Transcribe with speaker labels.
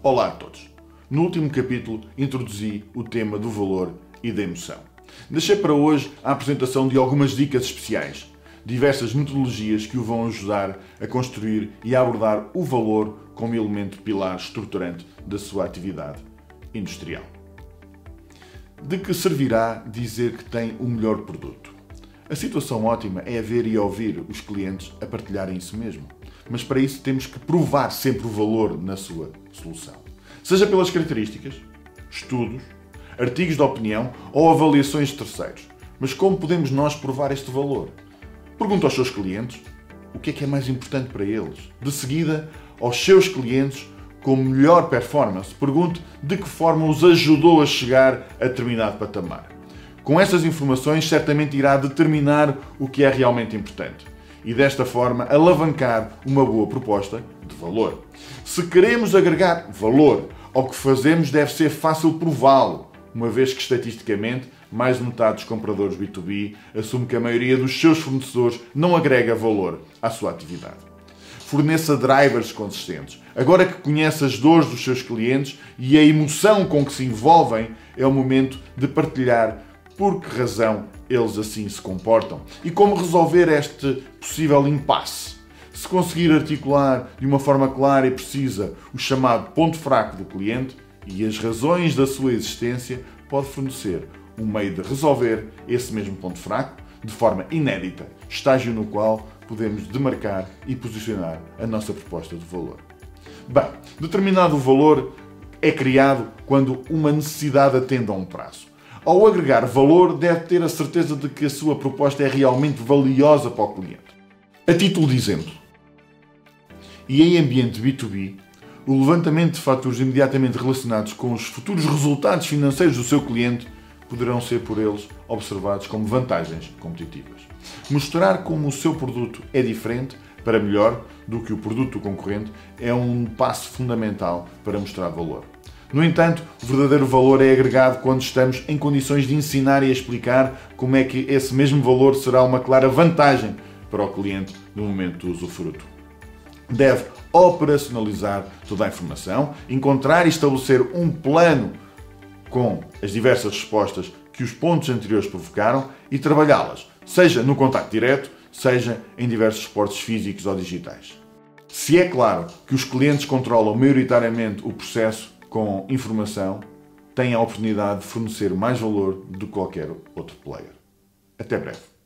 Speaker 1: Olá a todos. No último capítulo introduzi o tema do valor e da emoção. Deixei para hoje a apresentação de algumas dicas especiais, diversas metodologias que o vão ajudar a construir e a abordar o valor como elemento pilar estruturante da sua atividade industrial. De que servirá dizer que tem o melhor produto? A situação ótima é ver e ouvir os clientes a partilharem isso mesmo. Mas para isso temos que provar sempre o valor na sua solução. Seja pelas características, estudos, artigos de opinião ou avaliações de terceiros. Mas como podemos nós provar este valor? Pergunta aos seus clientes o que é que é mais importante para eles. De seguida, aos seus clientes com melhor performance, pergunte de que forma os ajudou a chegar a determinado patamar. Com estas informações, certamente irá determinar o que é realmente importante e desta forma alavancar uma boa proposta de valor. Se queremos agregar valor ao que fazemos, deve ser fácil prová-lo, uma vez que estatisticamente mais de metade dos compradores B2B assume que a maioria dos seus fornecedores não agrega valor à sua atividade. Forneça drivers consistentes. Agora que conhece as dores dos seus clientes e a emoção com que se envolvem, é o momento de partilhar por que razão eles assim se comportam e como resolver este possível impasse. Se conseguir articular de uma forma clara e precisa o chamado ponto fraco do cliente e as razões da sua existência, pode fornecer um meio de resolver esse mesmo ponto fraco de forma inédita, estágio no qual podemos demarcar e posicionar a nossa proposta de valor. Bem, determinado valor é criado quando uma necessidade atende a um prazo. Ao agregar valor, deve ter a certeza de que a sua proposta é realmente valiosa para o cliente. A título de exemplo, e em ambiente B2B, o levantamento de fatores imediatamente relacionados com os futuros resultados financeiros do seu cliente poderão ser por eles observados como vantagens competitivas. Mostrar como o seu produto é diferente para melhor do que o produto concorrente é um passo fundamental para mostrar valor. No entanto, o verdadeiro valor é agregado quando estamos em condições de ensinar e explicar como é que esse mesmo valor será uma clara vantagem para o cliente no momento do usufruto. Deve operacionalizar toda a informação, encontrar e estabelecer um plano com as diversas respostas que os pontos anteriores provocaram e trabalhá-las, seja no contacto direto, seja em diversos suportes físicos ou digitais. Se é claro que os clientes controlam maioritariamente o processo com informação, tem a oportunidade de fornecer mais valor do que qualquer outro player. Até breve.